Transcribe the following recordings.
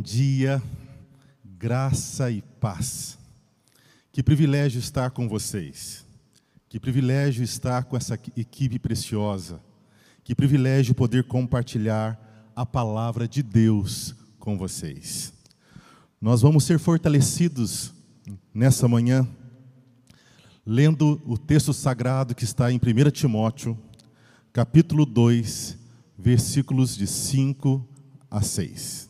Bom dia, graça e paz. Que privilégio estar com vocês. Que privilégio estar com essa equipe preciosa. Que privilégio poder compartilhar a palavra de Deus com vocês. Nós vamos ser fortalecidos nessa manhã, lendo o texto sagrado que está em 1 Timóteo, capítulo 2, versículos de 5 a 6.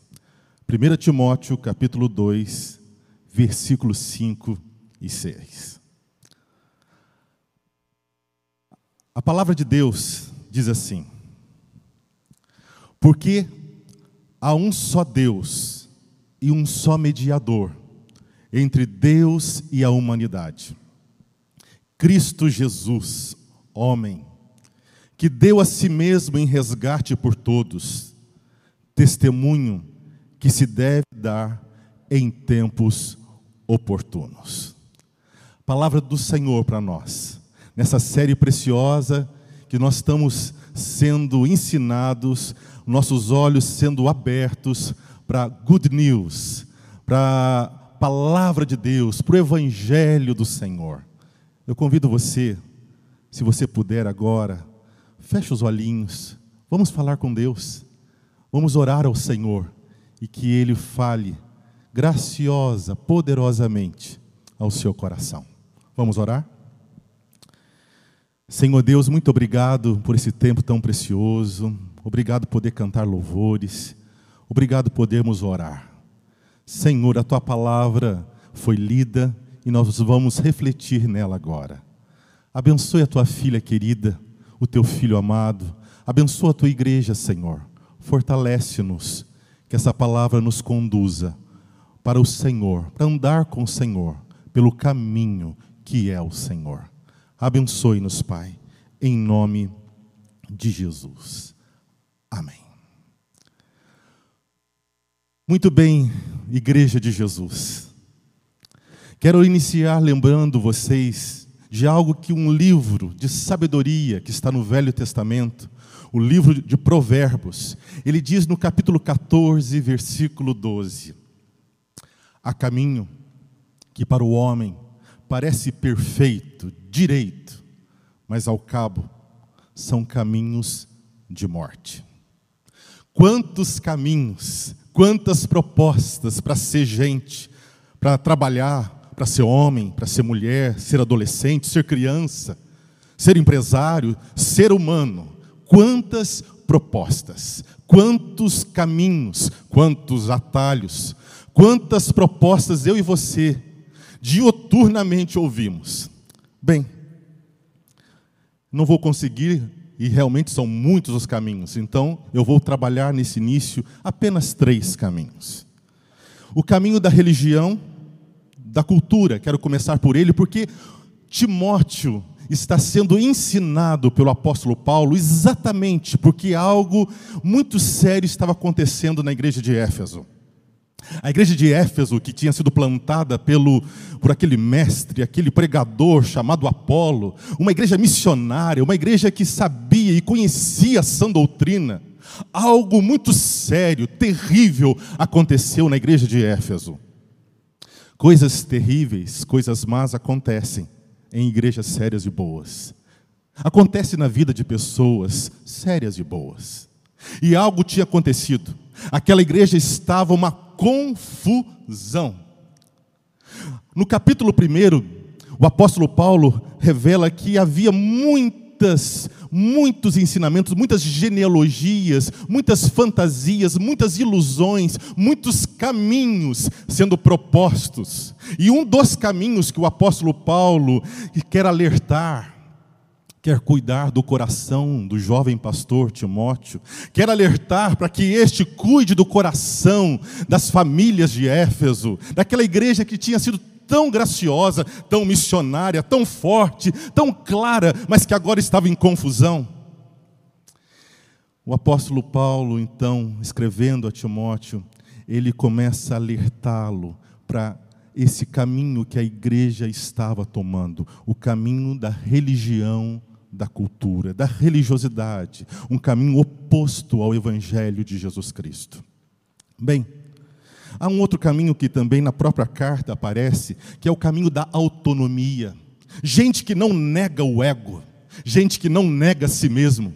1 Timóteo, capítulo 2, versículos 5 e 6. A palavra de Deus diz assim: Porque há um só Deus e um só mediador entre Deus e a humanidade, Cristo Jesus, homem, que deu a si mesmo em resgate por todos, testemunho que se deve dar em tempos oportunos. Palavra do Senhor para nós, nessa série preciosa que nós estamos sendo ensinados, nossos olhos sendo abertos para good news, para a palavra de Deus, para o evangelho do Senhor. Eu convido você, se você puder agora, feche os olhinhos, vamos falar com Deus, vamos orar ao Senhor e que Ele fale graciosa, poderosamente ao seu coração. Vamos orar? Senhor Deus, muito obrigado por esse tempo tão precioso. Obrigado por poder cantar louvores. Obrigado por podermos orar. Senhor, a tua palavra foi lida e nós vamos refletir nela agora. Abençoe a tua filha querida, o teu filho amado. Abençoa a tua igreja, Senhor. Fortalece-nos que essa palavra nos conduza para o Senhor, para andar com o Senhor, pelo caminho que é o Senhor. Abençoe-nos, Pai, em nome de Jesus. Amém. Muito bem, Igreja de Jesus. Quero iniciar lembrando vocês de algo que um livro de sabedoria que está no Velho Testamento o livro de Provérbios, ele diz no capítulo 14, versículo 12: Há caminho que para o homem parece perfeito, direito, mas ao cabo são caminhos de morte. Quantos caminhos, quantas propostas para ser gente, para trabalhar, para ser homem, para ser mulher, ser adolescente, ser criança, ser empresário, ser humano Quantas propostas, quantos caminhos, quantos atalhos, quantas propostas eu e você dioturnamente ouvimos. Bem, não vou conseguir, e realmente são muitos os caminhos, então eu vou trabalhar nesse início apenas três caminhos. O caminho da religião, da cultura, quero começar por ele, porque Timóteo está sendo ensinado pelo apóstolo Paulo exatamente porque algo muito sério estava acontecendo na igreja de Éfeso. A igreja de Éfeso, que tinha sido plantada pelo, por aquele mestre, aquele pregador chamado Apolo, uma igreja missionária, uma igreja que sabia e conhecia a sã doutrina, algo muito sério, terrível aconteceu na igreja de Éfeso. Coisas terríveis, coisas más acontecem em igrejas sérias e boas. Acontece na vida de pessoas sérias e boas. E algo tinha acontecido. Aquela igreja estava uma confusão. No capítulo 1, o apóstolo Paulo revela que havia muitas, muitos ensinamentos, muitas genealogias, muitas fantasias, muitas ilusões, muitos caminhos sendo propostos. E um dos caminhos que o apóstolo Paulo quer alertar, quer cuidar do coração do jovem pastor Timóteo, quer alertar para que este cuide do coração das famílias de Éfeso, daquela igreja que tinha sido tão graciosa, tão missionária, tão forte, tão clara, mas que agora estava em confusão. O apóstolo Paulo, então, escrevendo a Timóteo, ele começa a alertá-lo para esse caminho que a igreja estava tomando, o caminho da religião, da cultura, da religiosidade, um caminho oposto ao evangelho de Jesus Cristo. Bem, Há um outro caminho que também na própria carta aparece, que é o caminho da autonomia. Gente que não nega o ego, gente que não nega a si mesmo,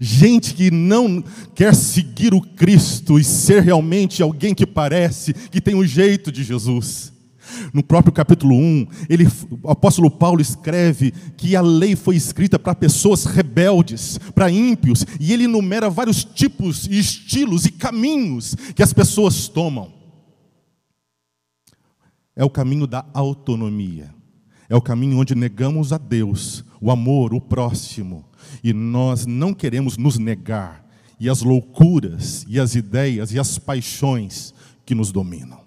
gente que não quer seguir o Cristo e ser realmente alguém que parece que tem o jeito de Jesus. No próprio capítulo 1, ele, o apóstolo Paulo escreve que a lei foi escrita para pessoas rebeldes, para ímpios, e ele enumera vários tipos e estilos e caminhos que as pessoas tomam. É o caminho da autonomia. É o caminho onde negamos a Deus, o amor, o próximo, e nós não queremos nos negar, e as loucuras, e as ideias, e as paixões que nos dominam.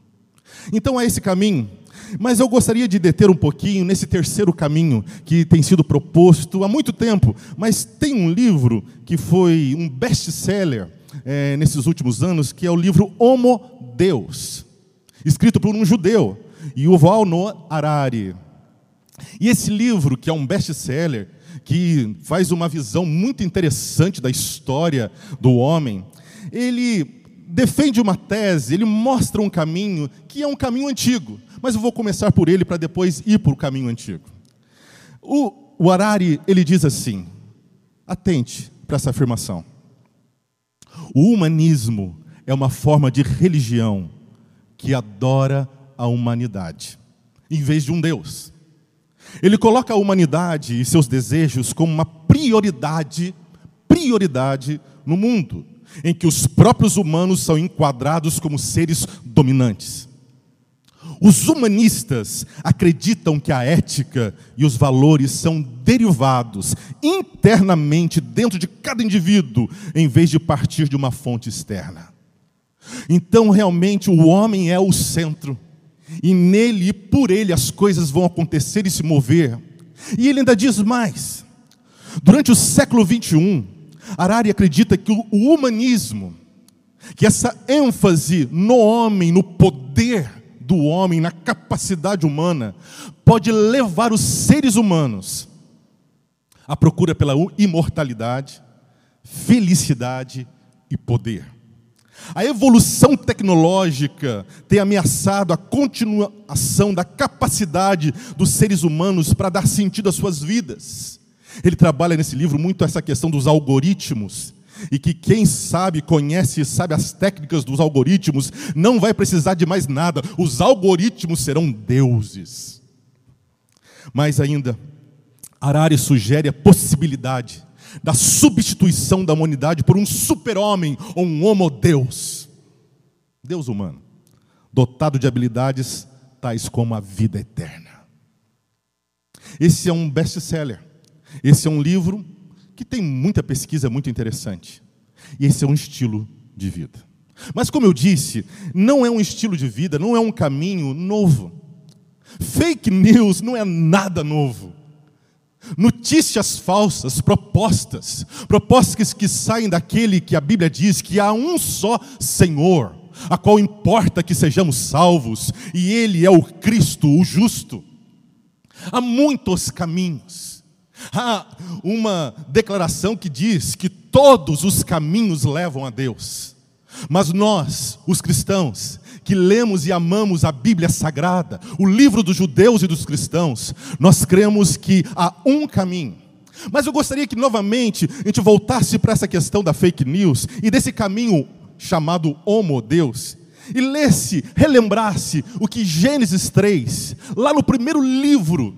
Então é esse caminho, mas eu gostaria de deter um pouquinho nesse terceiro caminho que tem sido proposto há muito tempo, mas tem um livro que foi um best-seller é, nesses últimos anos, que é o livro Homo Deus, escrito por um judeu, Yuval Noah Harari. E esse livro, que é um best-seller, que faz uma visão muito interessante da história do homem, ele defende uma tese, ele mostra um caminho que é um caminho antigo, mas eu vou começar por ele para depois ir para o caminho antigo. O, o Harari, ele diz assim, atente para essa afirmação. O humanismo é uma forma de religião que adora a humanidade, em vez de um Deus. Ele coloca a humanidade e seus desejos como uma prioridade, prioridade no mundo, em que os próprios humanos são enquadrados como seres dominantes. Os humanistas acreditam que a ética e os valores são derivados internamente dentro de cada indivíduo, em vez de partir de uma fonte externa. Então, realmente, o homem é o centro e nele e por ele as coisas vão acontecer e se mover. E ele ainda diz mais: durante o século 21, Arari acredita que o humanismo, que essa ênfase no homem, no poder do homem, na capacidade humana, pode levar os seres humanos à procura pela imortalidade, felicidade e poder. A evolução tecnológica tem ameaçado a continuação da capacidade dos seres humanos para dar sentido às suas vidas. Ele trabalha nesse livro muito essa questão dos algoritmos, e que quem sabe, conhece e sabe as técnicas dos algoritmos, não vai precisar de mais nada, os algoritmos serão deuses. Mais ainda, Arari sugere a possibilidade da substituição da humanidade por um super-homem ou um homo-deus. Deus humano, dotado de habilidades tais como a vida eterna. Esse é um best-seller. Esse é um livro que tem muita pesquisa muito interessante. E esse é um estilo de vida. Mas, como eu disse, não é um estilo de vida, não é um caminho novo. Fake news não é nada novo. Notícias falsas, propostas, propostas que saem daquele que a Bíblia diz que há um só Senhor, a qual importa que sejamos salvos, e Ele é o Cristo, o justo. Há muitos caminhos. Há uma declaração que diz que todos os caminhos levam a Deus. Mas nós, os cristãos, que lemos e amamos a Bíblia Sagrada, o livro dos judeus e dos cristãos, nós cremos que há um caminho. Mas eu gostaria que novamente a gente voltasse para essa questão da fake news e desse caminho chamado Homo Deus, e lesse, relembrasse o que Gênesis 3, lá no primeiro livro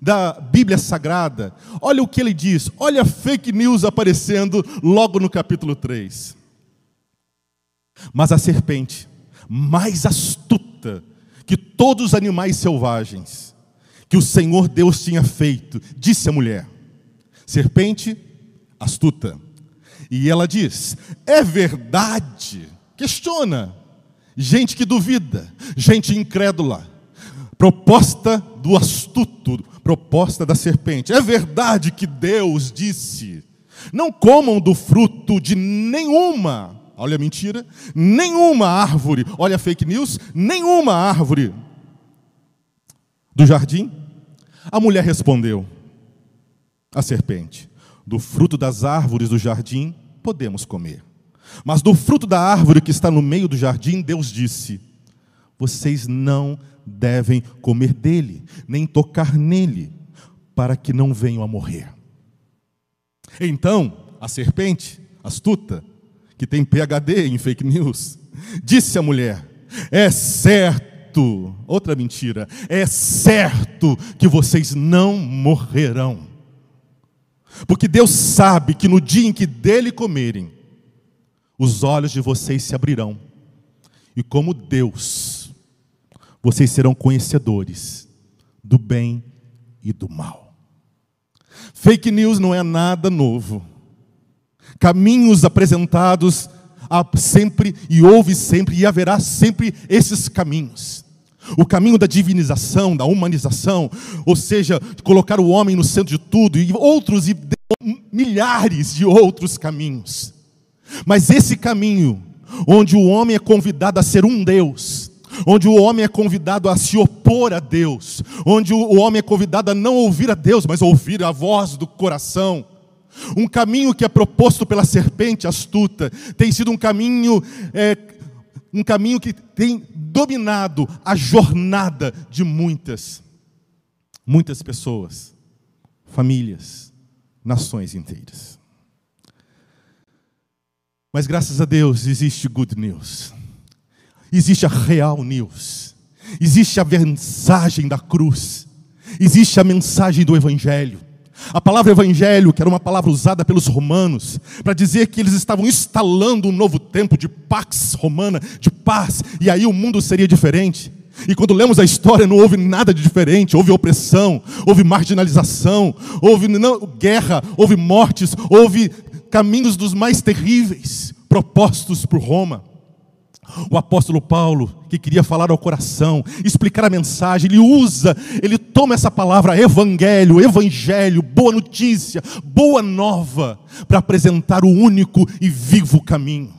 da Bíblia Sagrada, olha o que ele diz, olha a fake news aparecendo logo no capítulo 3. Mas a serpente, mais astuta que todos os animais selvagens que o Senhor Deus tinha feito, disse a mulher: serpente astuta. E ela diz: é verdade. Questiona. Gente que duvida, gente incrédula. Proposta do astuto, proposta da serpente. É verdade que Deus disse: não comam do fruto de nenhuma olha a mentira, nenhuma árvore, olha a fake news, nenhuma árvore do jardim. A mulher respondeu, a serpente: Do fruto das árvores do jardim podemos comer. Mas do fruto da árvore que está no meio do jardim, Deus disse: vocês não devem comer dele, nem tocar nele, para que não venham a morrer. Então, a serpente, astuta, que tem PhD em fake news, disse à mulher: É certo, outra mentira, é certo que vocês não morrerão. Porque Deus sabe que no dia em que dele comerem, os olhos de vocês se abrirão, e como Deus, vocês serão conhecedores do bem e do mal. Fake news não é nada novo. Caminhos apresentados há sempre e houve sempre e haverá sempre esses caminhos. O caminho da divinização, da humanização, ou seja, colocar o homem no centro de tudo, e outros e milhares de outros caminhos. Mas esse caminho, onde o homem é convidado a ser um Deus, onde o homem é convidado a se opor a Deus, onde o homem é convidado a não ouvir a Deus, mas ouvir a voz do coração. Um caminho que é proposto pela serpente astuta tem sido um caminho, é, um caminho que tem dominado a jornada de muitas, muitas pessoas, famílias, nações inteiras. Mas graças a Deus existe good news. Existe a real news. Existe a mensagem da cruz. Existe a mensagem do evangelho. A palavra evangelho, que era uma palavra usada pelos romanos, para dizer que eles estavam instalando um novo tempo de pax romana, de paz, e aí o mundo seria diferente. E quando lemos a história, não houve nada de diferente. Houve opressão, houve marginalização, houve não, guerra, houve mortes, houve caminhos dos mais terríveis propostos por Roma. O apóstolo Paulo, que queria falar ao coração, explicar a mensagem, ele usa, ele toma essa palavra evangelho, evangelho, boa notícia, boa nova, para apresentar o único e vivo caminho.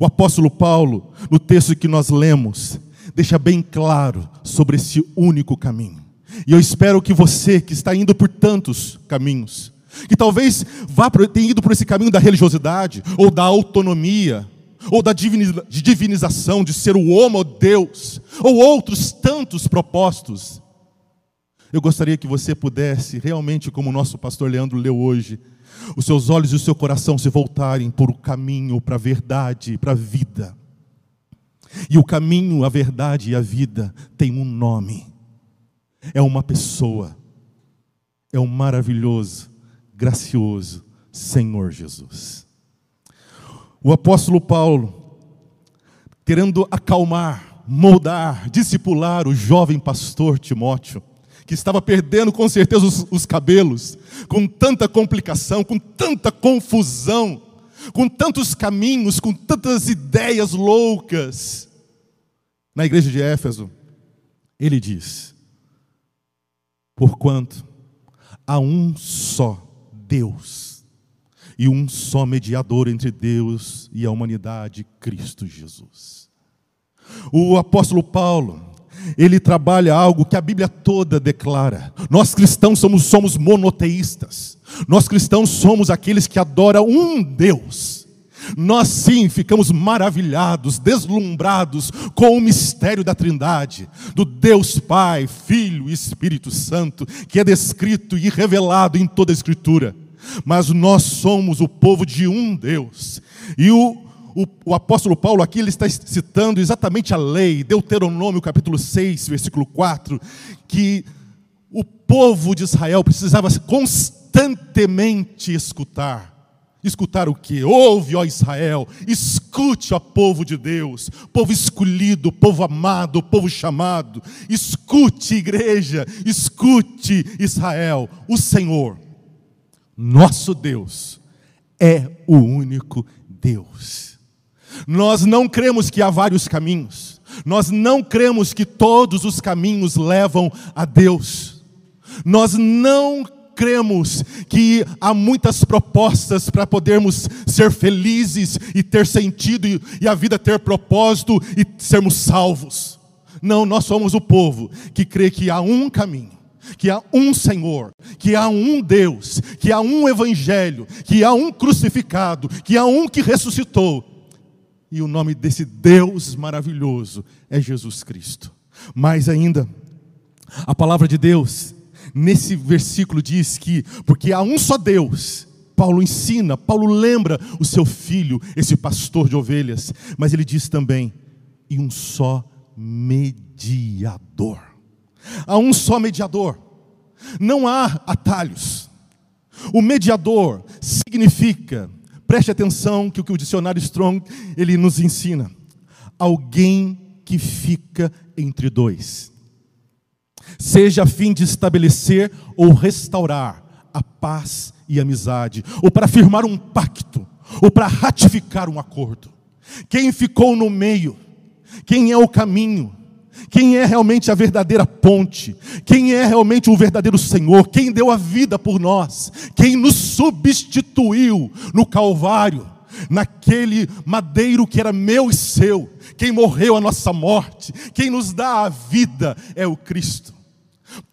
O apóstolo Paulo, no texto que nós lemos, deixa bem claro sobre esse único caminho. E eu espero que você que está indo por tantos caminhos, que talvez vá tenha ido por esse caminho da religiosidade, ou da autonomia, ou da divinização, de ser o homem ou Deus, ou outros tantos propósitos. Eu gostaria que você pudesse, realmente, como o nosso pastor Leandro leu hoje, os seus olhos e o seu coração se voltarem por o caminho, para a verdade, para a vida. E o caminho, a verdade e a vida tem um nome. É uma pessoa. É um maravilhoso, gracioso Senhor Jesus. O apóstolo Paulo, querendo acalmar, moldar, discipular o jovem pastor Timóteo, que estava perdendo com certeza os, os cabelos, com tanta complicação, com tanta confusão, com tantos caminhos, com tantas ideias loucas. Na igreja de Éfeso, ele diz: Porquanto há um só Deus e um só mediador entre Deus e a humanidade, Cristo Jesus. O apóstolo Paulo, ele trabalha algo que a Bíblia toda declara. Nós cristãos somos, somos monoteístas. Nós cristãos somos aqueles que adoram um Deus. Nós sim ficamos maravilhados, deslumbrados com o mistério da Trindade, do Deus Pai, Filho e Espírito Santo, que é descrito e revelado em toda a Escritura. Mas nós somos o povo de um Deus. E o, o, o, apóstolo Paulo aqui ele está citando exatamente a lei, Deuteronômio capítulo 6, versículo 4, que o povo de Israel precisava constantemente escutar. Escutar o que? Ouve, ó Israel, escute, ó povo de Deus, povo escolhido, povo amado, povo chamado. Escute, igreja, escute, Israel, o Senhor, nosso Deus, é o único Deus. Nós não cremos que há vários caminhos, nós não cremos que todos os caminhos levam a Deus, nós não cremos que há muitas propostas para podermos ser felizes e ter sentido e a vida ter propósito e sermos salvos. Não, nós somos o povo que crê que há um caminho que há um Senhor, que há um Deus, que há um Evangelho, que há um crucificado, que há um que ressuscitou, E o nome desse Deus maravilhoso é Jesus Cristo. Mais ainda, a palavra de Deus, nesse versículo diz que, porque há um só Deus, Paulo ensina, Paulo lembra o seu filho, esse pastor de ovelhas, mas ele diz também, e um só mediador. Há um só mediador, não há atalhos. O mediador significa, preste atenção que o que o dicionário Strong ele nos ensina, alguém que fica entre dois, seja a fim de estabelecer ou restaurar a paz e amizade, ou para firmar um pacto, ou para ratificar um acordo. Quem ficou no meio, quem é o caminho, quem é realmente a verdadeira ponte, quem é realmente o verdadeiro Senhor, quem deu a vida por nós, quem nos substituiu no Calvário, naquele madeiro que era meu e seu, quem morreu a nossa morte, quem nos dá a vida é o Cristo.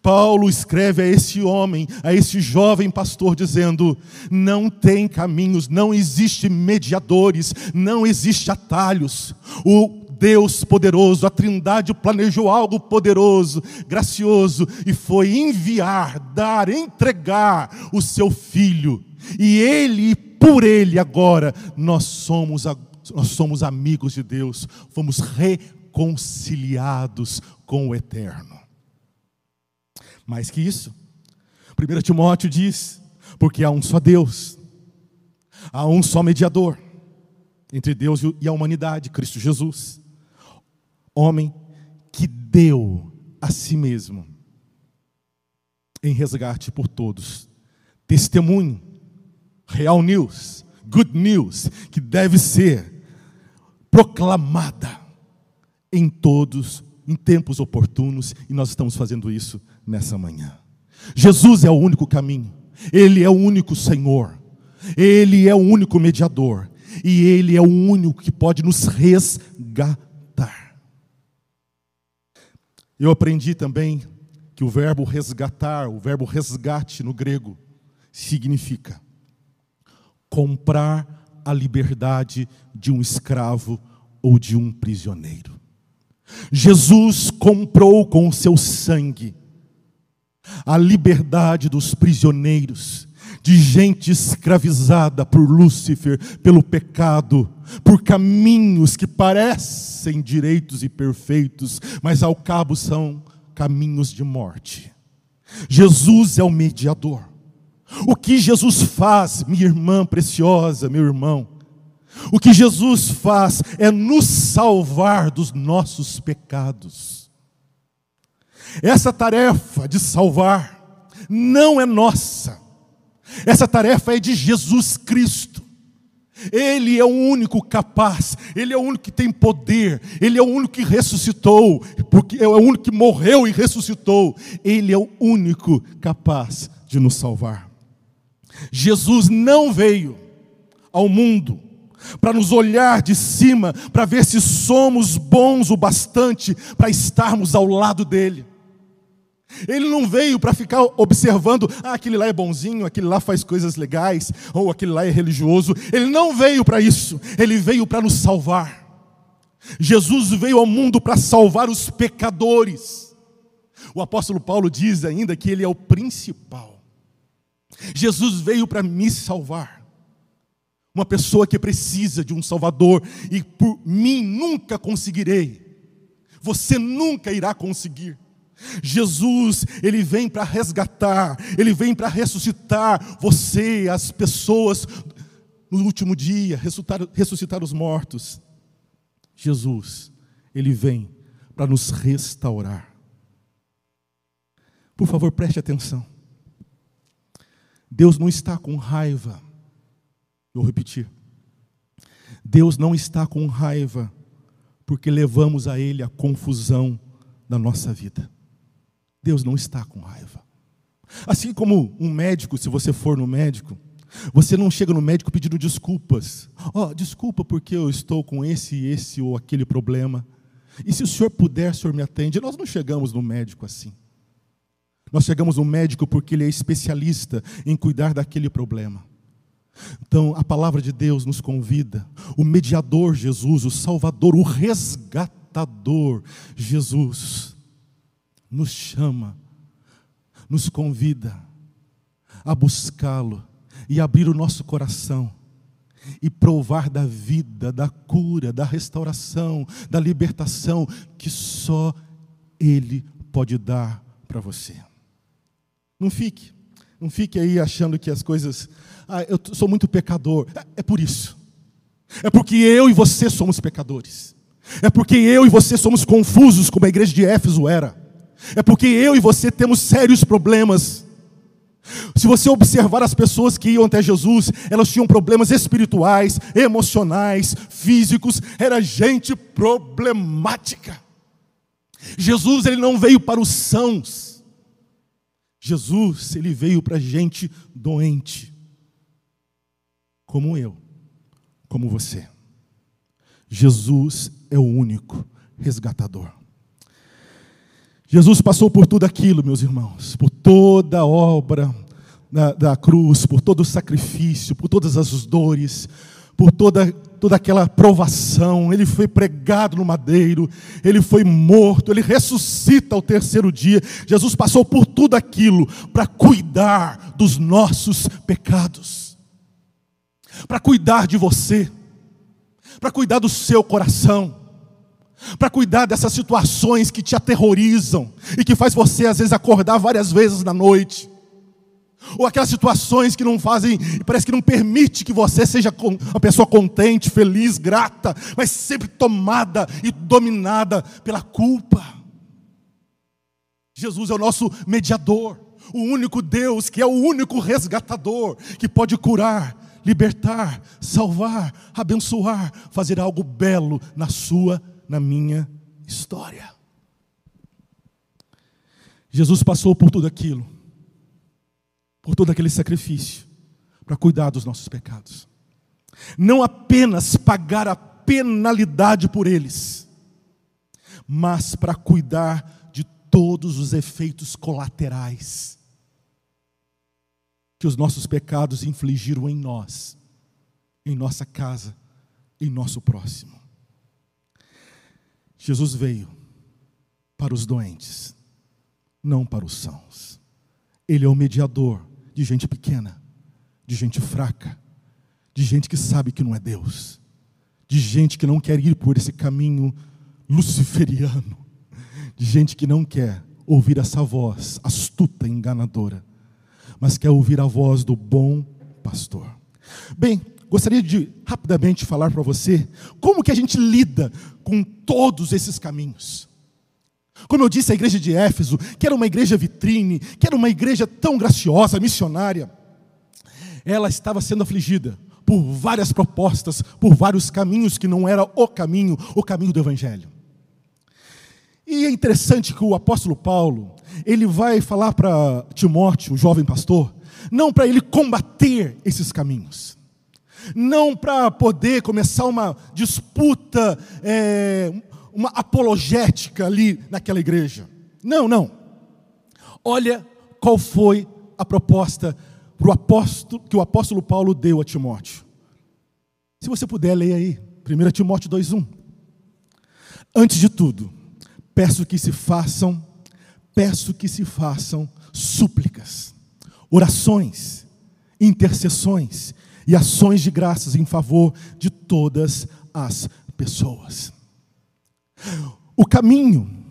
Paulo escreve a esse homem, a esse jovem pastor, dizendo: não tem caminhos, não existe mediadores, não existe atalhos. O Deus poderoso, a Trindade planejou algo poderoso, gracioso, e foi enviar, dar, entregar o seu filho. E ele, por ele agora, nós somos, nós somos amigos de Deus, fomos reconciliados com o Eterno. Mais que isso, 1 Timóteo diz: porque há um só Deus, há um só mediador entre Deus e a humanidade, Cristo Jesus homem que deu a si mesmo em resgate por todos. Testemunho, real news, good news, que deve ser proclamada em todos, em tempos oportunos, e nós estamos fazendo isso nessa manhã. Jesus é o único caminho, Ele é o único Senhor, Ele é o único mediador, e Ele é o único que pode nos resgatar eu aprendi também que o verbo resgatar, o verbo resgate no grego, significa comprar a liberdade de um escravo ou de um prisioneiro. Jesus comprou com o seu sangue a liberdade dos prisioneiros, de gente escravizada por Lúcifer, pelo pecado, por caminhos que parecem direitos e perfeitos, mas ao cabo são caminhos de morte. Jesus é o mediador. O que Jesus faz, minha irmã preciosa, meu irmão, o que Jesus faz é nos salvar dos nossos pecados. Essa tarefa de salvar não é nossa, essa tarefa é de Jesus Cristo. Ele é o único capaz, Ele é o único que tem poder, Ele é o único que ressuscitou, porque é o único que morreu e ressuscitou. Ele é o único capaz de nos salvar. Jesus não veio ao mundo para nos olhar de cima, para ver se somos bons o bastante para estarmos ao lado dele. Ele não veio para ficar observando, ah, aquele lá é bonzinho, aquele lá faz coisas legais, ou aquele lá é religioso. Ele não veio para isso, ele veio para nos salvar. Jesus veio ao mundo para salvar os pecadores. O apóstolo Paulo diz ainda que ele é o principal. Jesus veio para me salvar. Uma pessoa que precisa de um Salvador e por mim nunca conseguirei. Você nunca irá conseguir. Jesus, ele vem para resgatar, ele vem para ressuscitar você, as pessoas no último dia, ressuscitar, ressuscitar os mortos. Jesus, ele vem para nos restaurar. Por favor, preste atenção. Deus não está com raiva. Vou repetir. Deus não está com raiva porque levamos a Ele a confusão da nossa vida. Deus não está com raiva. Assim como um médico, se você for no médico, você não chega no médico pedindo desculpas. Ó, oh, desculpa porque eu estou com esse, esse ou aquele problema. E se o senhor puder, o senhor me atende. Nós não chegamos no médico assim. Nós chegamos no médico porque ele é especialista em cuidar daquele problema. Então, a palavra de Deus nos convida, o mediador Jesus, o Salvador, o resgatador Jesus, nos chama, nos convida a buscá-lo e abrir o nosso coração e provar da vida, da cura, da restauração, da libertação que só Ele pode dar para você. Não fique, não fique aí achando que as coisas ah, eu sou muito pecador. É, é por isso. É porque eu e você somos pecadores. É porque eu e você somos confusos, como a igreja de Éfeso era. É porque eu e você temos sérios problemas. Se você observar as pessoas que iam até Jesus, elas tinham problemas espirituais, emocionais, físicos, era gente problemática. Jesus ele não veio para os sãos. Jesus ele veio para gente doente como eu, como você. Jesus é o único resgatador. Jesus passou por tudo aquilo, meus irmãos, por toda a obra da, da cruz, por todo o sacrifício, por todas as dores, por toda, toda aquela provação. Ele foi pregado no madeiro, ele foi morto, ele ressuscita ao terceiro dia. Jesus passou por tudo aquilo para cuidar dos nossos pecados para cuidar de você, para cuidar do seu coração, para cuidar dessas situações que te aterrorizam e que faz você às vezes acordar várias vezes na noite. Ou aquelas situações que não fazem, parece que não permite que você seja uma pessoa contente, feliz, grata, mas sempre tomada e dominada pela culpa. Jesus é o nosso mediador, o único Deus que é o único resgatador que pode curar libertar, salvar, abençoar, fazer algo belo na sua, na minha história. Jesus passou por tudo aquilo, por todo aquele sacrifício, para cuidar dos nossos pecados. Não apenas pagar a penalidade por eles, mas para cuidar de todos os efeitos colaterais que os nossos pecados infligiram em nós, em nossa casa, em nosso próximo. Jesus veio para os doentes, não para os sãos. Ele é o mediador de gente pequena, de gente fraca, de gente que sabe que não é Deus, de gente que não quer ir por esse caminho luciferiano, de gente que não quer ouvir essa voz astuta, enganadora mas quer ouvir a voz do bom pastor. Bem, gostaria de rapidamente falar para você como que a gente lida com todos esses caminhos. Como eu disse, a igreja de Éfeso, que era uma igreja vitrine, que era uma igreja tão graciosa, missionária, ela estava sendo afligida por várias propostas, por vários caminhos que não era o caminho, o caminho do evangelho. E é interessante que o apóstolo Paulo, ele vai falar para Timóteo, o jovem pastor, não para ele combater esses caminhos, não para poder começar uma disputa, é, uma apologética ali naquela igreja. Não, não. Olha qual foi a proposta pro apóstolo, que o apóstolo Paulo deu a Timóteo. Se você puder, leia aí, 1 Timóteo 2,1. Antes de tudo, peço que se façam peço que se façam súplicas, orações, intercessões e ações de graças em favor de todas as pessoas. O caminho,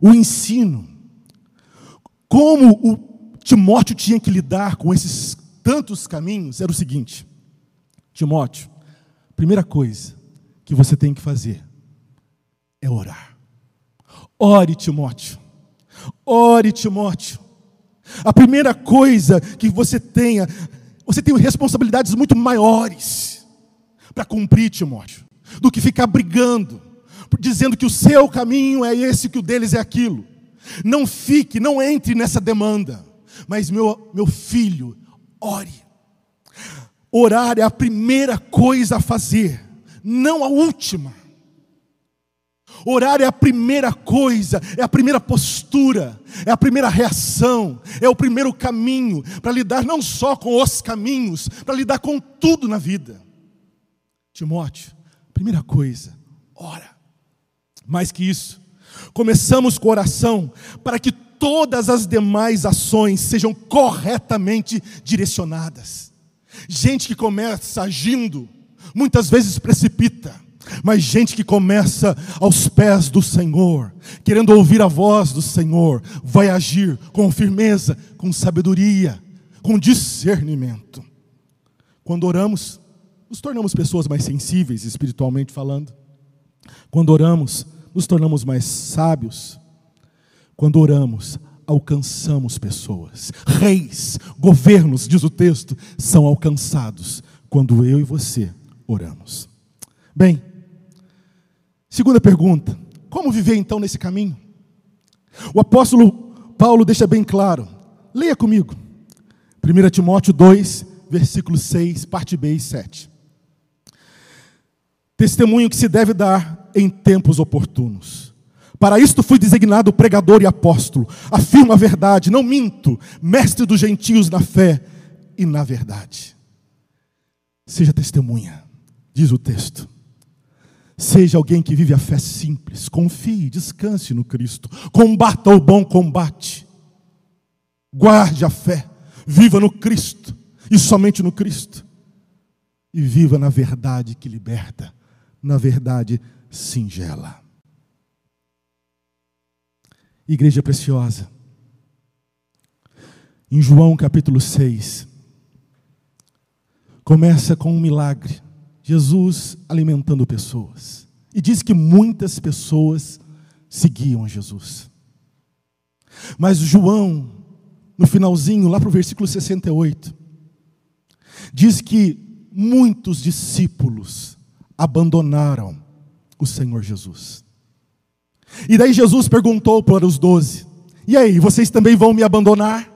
o ensino, como o Timóteo tinha que lidar com esses tantos caminhos, era o seguinte: Timóteo, primeira coisa que você tem que fazer é orar. Ore, Timóteo. Ore, Timóteo. A primeira coisa que você tenha, você tem responsabilidades muito maiores para cumprir, Timóteo, do que ficar brigando, dizendo que o seu caminho é esse, que o deles é aquilo. Não fique, não entre nessa demanda. Mas, meu, meu filho, ore. Orar é a primeira coisa a fazer, não a última. Orar é a primeira coisa, é a primeira postura, é a primeira reação, é o primeiro caminho para lidar não só com os caminhos, para lidar com tudo na vida. Timóteo, primeira coisa, ora. Mais que isso, começamos com oração para que todas as demais ações sejam corretamente direcionadas. Gente que começa agindo, muitas vezes precipita mas gente que começa aos pés do Senhor, querendo ouvir a voz do Senhor, vai agir com firmeza, com sabedoria, com discernimento. Quando oramos, nos tornamos pessoas mais sensíveis, espiritualmente falando. Quando oramos, nos tornamos mais sábios. Quando oramos, alcançamos pessoas. Reis, governos, diz o texto, são alcançados quando eu e você oramos. Bem, Segunda pergunta: como viver então nesse caminho? O apóstolo Paulo deixa bem claro. Leia comigo. 1 Timóteo 2, versículo 6, parte B e 7. Testemunho que se deve dar em tempos oportunos. Para isto fui designado pregador e apóstolo. Afirmo a verdade, não minto, mestre dos gentios na fé e na verdade. Seja testemunha, diz o texto. Seja alguém que vive a fé simples, confie, descanse no Cristo, combata o bom combate, guarde a fé, viva no Cristo. E somente no Cristo, e viva na verdade que liberta, na verdade singela. Igreja preciosa, em João capítulo 6, começa com um milagre Jesus alimentando pessoas. E diz que muitas pessoas seguiam Jesus. Mas João, no finalzinho, lá para o versículo 68, diz que muitos discípulos abandonaram o Senhor Jesus. E daí Jesus perguntou para os doze: E aí, vocês também vão me abandonar?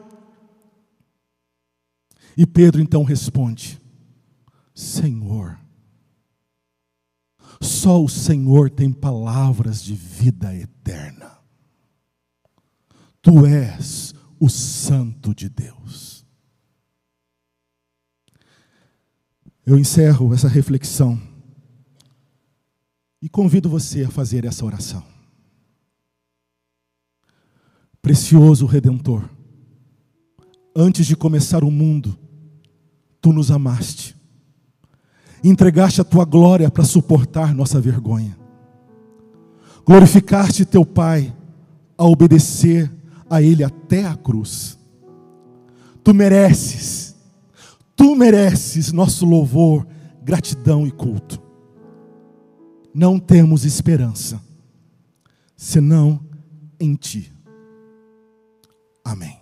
E Pedro então responde: Senhor, só o Senhor tem palavras de vida eterna. Tu és o Santo de Deus. Eu encerro essa reflexão e convido você a fazer essa oração. Precioso Redentor, antes de começar o mundo, tu nos amaste entregaste a tua glória para suportar nossa vergonha. Glorificaste teu Pai a obedecer a Ele até a cruz. Tu mereces, tu mereces nosso louvor, gratidão e culto. Não temos esperança, senão em Ti. Amém.